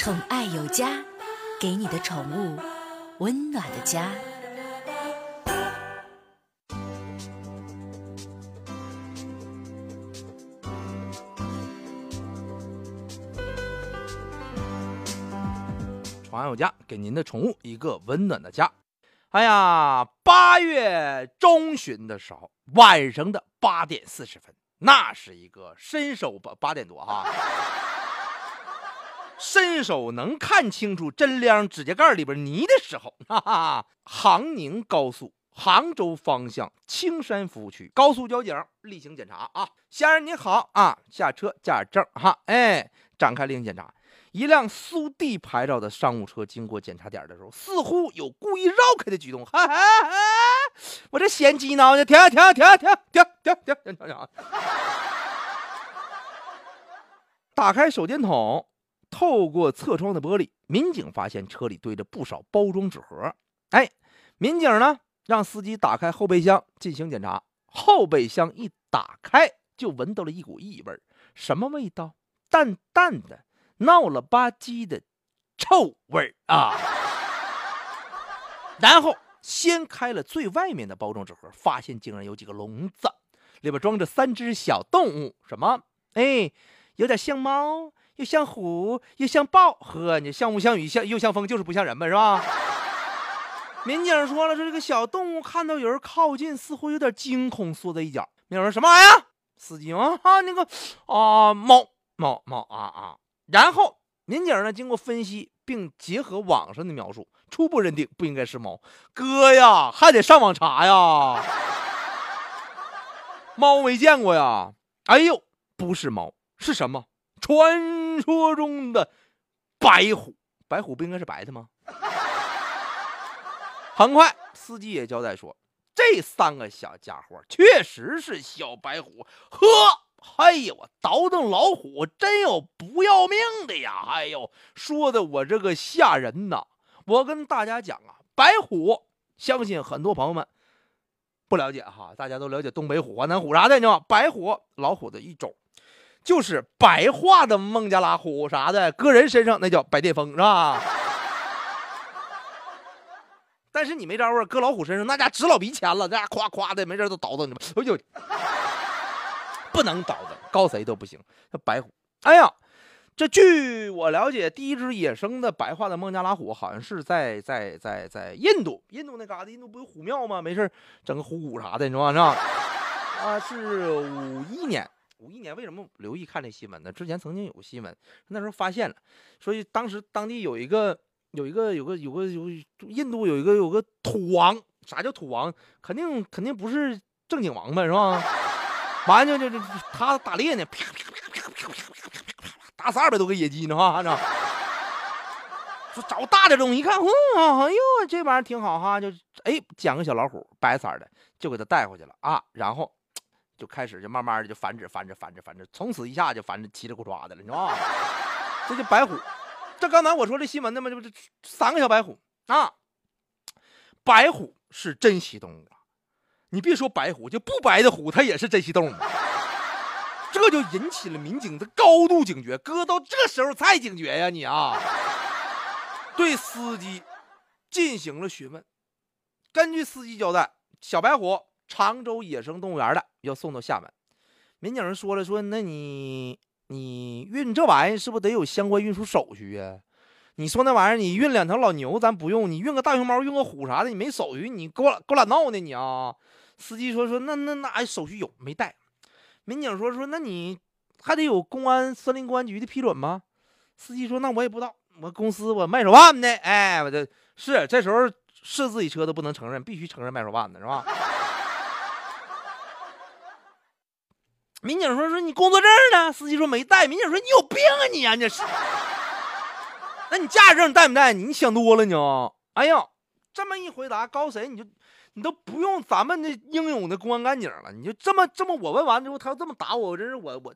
宠爱有家，给你的宠物温暖的家。宠爱有家，给您的宠物一个温暖的家。哎呀，八月中旬的时候，晚上的八点四十分，那是一个伸手八八点多哈，伸手能看清楚真亮指甲盖里边泥的时候，哈哈，杭宁高速杭州方向青山服务区高速交警例行检查啊，先生您好啊，下车驾驶证哈，哎，展开例行检查。一辆苏 D 牌照的商务车经过检查点的时候，似乎有故意绕开的举动。哈哈哈！我这嫌鸡挠呢，停停停停停停停停停！打开手电筒，透过侧窗的玻璃，民警发现车里堆着不少包装纸盒。哎，民警呢，让司机打开后备箱进行检查。后备箱一打开，就闻到了一股异味什么味道？淡淡的。闹了吧唧的臭味啊！然后掀开了最外面的包装纸盒，发现竟然有几个笼子，里边装着三只小动物。什么？哎，有点像猫，又像虎，又像豹。呵，你像雾像雨，像又像风，就是不像人嘛，是吧？民警说了，说这个小动物看到有人靠近，似乎有点惊恐，缩在一角。民警说什么玩意儿？司机啊，那个啊，猫猫猫啊啊！然后，民警呢经过分析，并结合网上的描述，初步认定不应该是猫。哥呀，还得上网查呀。猫没见过呀。哎呦，不是猫，是什么？传说中的白虎。白虎不应该是白的吗？很快，司机也交代说，这三个小家伙确实是小白虎。呵。哎呦，我倒腾老虎真有不要命的呀！哎呦，说的我这个吓人呐！我跟大家讲啊，白虎，相信很多朋友们不了解哈，大家都了解东北虎、华南虎啥的，你知道吗？白虎老虎的一种，就是白化的孟加拉虎啥的，搁人身上那叫白癜风，是吧？但是你没招啊，搁老虎身上那家值老鼻钱了，那家夸夸的没事都倒腾你们，哎呦！不能叨叨，告谁都不行。这白虎，哎呀，这据我了解，第一只野生的白化的孟加拉虎，好像是在在在在印度，印度那嘎达，印度不有虎庙吗？没事整个虎骨啥的，你知道吧？啊，是五一年，五一年为什么留意看这新闻呢？之前曾经有个新闻，那时候发现了，所以当时当地有一个有一个有个有个有印度有一个有个土王，啥叫土王？肯定肯定不是正经王呗，是吧？完就就就他打猎呢，啪啪啪啪啪啪啪啪啪啪啪，打死二百多个野鸡呢，哈，按照。说找大的东西，一看，哼、哎呦，这玩意儿挺好哈，就哎捡个小老虎，白色的，就给他带回去了啊。然后就开始就慢慢的就繁殖繁殖繁殖繁殖，从此一下就繁殖七里咕抓的了，你知道吗？这就白虎，这刚才我说这新闻的嘛，这不这三个小白虎啊，白虎是珍稀动物。你别说白虎，就不白的虎，它也是珍稀动物。这就引起了民警的高度警觉。哥到这时候才警觉呀，你啊！对司机进行了询问。根据司机交代，小白虎常州野生动物园的，要送到厦门。民警说了，说那你你运这玩意是不是得有相关运输手续啊？你说那玩意儿，你运两条老牛咱不用，你运个大熊猫、运个虎啥的，你没手续，你给我给我俩闹呢你啊！司机说：“说那那那手续有没带？”民警说：“说那你还得有公安森林公安局的批准吗？”司机说：“那我也不知道，我公司我卖手办的，哎，我这是这时候是自己车都不能承认，必须承认卖手办的是吧？”民警说：“说你工作证呢？”司机说：“没带。”民警说：“你有病啊你啊，这是？那你驾驶证带没带？你想多了呢。哎呀，这么一回答，高谁你就。”你都不用咱们那英勇的公安干警了，你就这么这么我问完之后，他要这么打我，我真是我我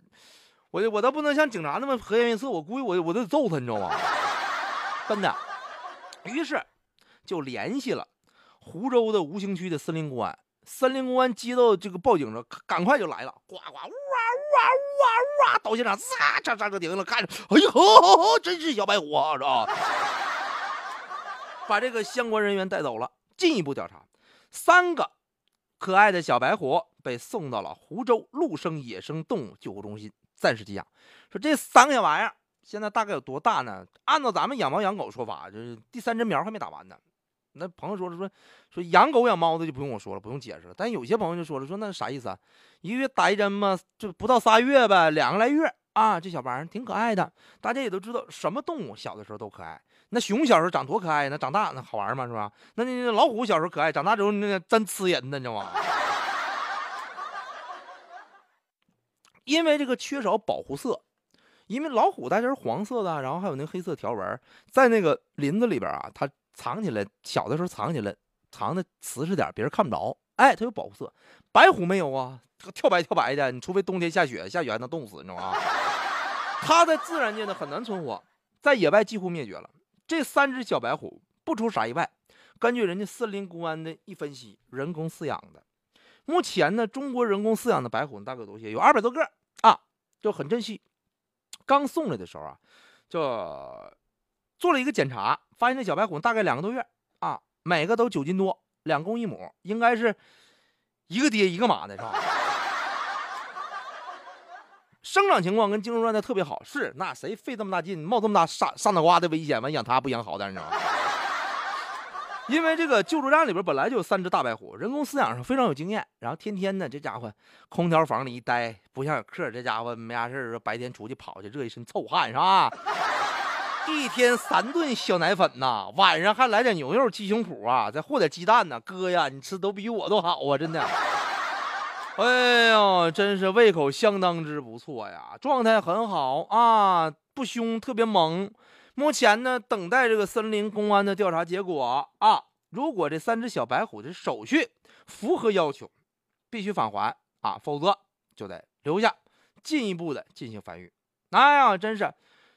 我我倒不能像警察那么和颜悦色，我估计我我都得揍他，你知道吗？真的。于是就联系了湖州的吴兴区的森林公安安，森林公安接到这个报警了，赶快就来了，呱呱呜啊呜哇哇！到现场，嚓嚓嚓就停了，看着，哎呀，呵呵呵，真是小白虎啊，是吧？把这个相关人员带走了，进一步调查，三个可爱的小白虎被送到了湖州陆生野生动物救护中心，暂时寄养。说这三个小玩意儿现在大概有多大呢？按照咱们养猫养狗说法，就是第三针苗还没打完呢。那朋友说了说说养狗养猫的就不用我说了，不用解释了。但有些朋友就说了说那啥意思啊？一个月打一针嘛？就不到仨月呗，两个来月啊。这小玩意儿挺可爱的，大家也都知道，什么动物小的时候都可爱。那熊小时候长多可爱，那长大那好玩吗？是吧？那那老虎小时候可爱，长大之后那真呲人呢，你知道吗？因为这个缺少保护色，因为老虎它是黄色的，然后还有那黑色条纹，在那个林子里边啊，它藏起来，小的时候藏起来，藏的瓷实点，别人看不着。哎，它有保护色。白虎没有啊，跳白跳白的，你除非冬天下雪，下雪还能冻死，你知道吗？它在自然界呢很难存活，在野外几乎灭绝了。这三只小白虎不出啥意外，根据人家森林公安的一分析，人工饲养的。目前呢，中国人工饲养的白虎大概有多些？有二百多个啊，就很珍惜。刚送来的时候啊，就做了一个检查，发现这小白虎大概两个多月啊，每个都九斤多，两公一母，应该是一个爹一个妈的，是吧？生长情况跟精神状态特别好，是那谁费这么大劲，冒这么大上上脑瓜的危险，完养它不养好点，你知道吗？因为这个救助站里边本来就有三只大白虎，人工饲养上非常有经验，然后天天呢，这家伙空调房里一待，不像有客，这家伙没啥事说白天出去跑去，热一身臭汗是吧？一天三顿小奶粉呐，晚上还来点牛肉、鸡胸脯啊，再和点鸡蛋呢，哥呀，你吃都比我都好啊，真的。哎呦，真是胃口相当之不错呀，状态很好啊，不凶，特别萌。目前呢，等待这个森林公安的调查结果啊。如果这三只小白虎的手续符合要求，必须返还啊，否则就得留下，进一步的进行繁育。哎呀，真是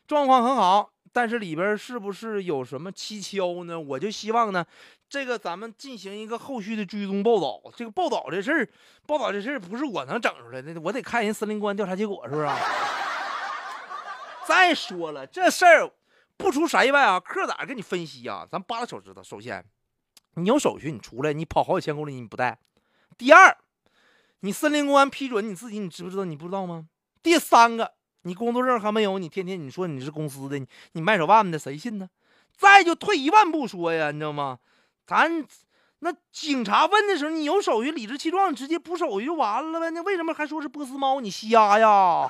状况很好，但是里边是不是有什么蹊跷呢？我就希望呢，这个咱们进行一个后续的追踪报道。这个报道这事儿，报道这事儿不是我能整出来的，我得看人森林公安调查结果，是不是？再说了，这事儿。不出啥意外啊，客咋给你分析啊？咱扒拉手指头。首先，你有手续，你出来，你跑好几千公里你不带。第二，你森林公安批准你自己，你知不知道？你不知道吗？第三个，你工作证还没有，你天天你说你是公司的，你卖手腕的，谁信呢？再就退一万步说呀，你知道吗？咱那警察问的时候，你有手续，理直气壮，直接补手续就完了呗。那为什么还说是波斯猫？你瞎呀？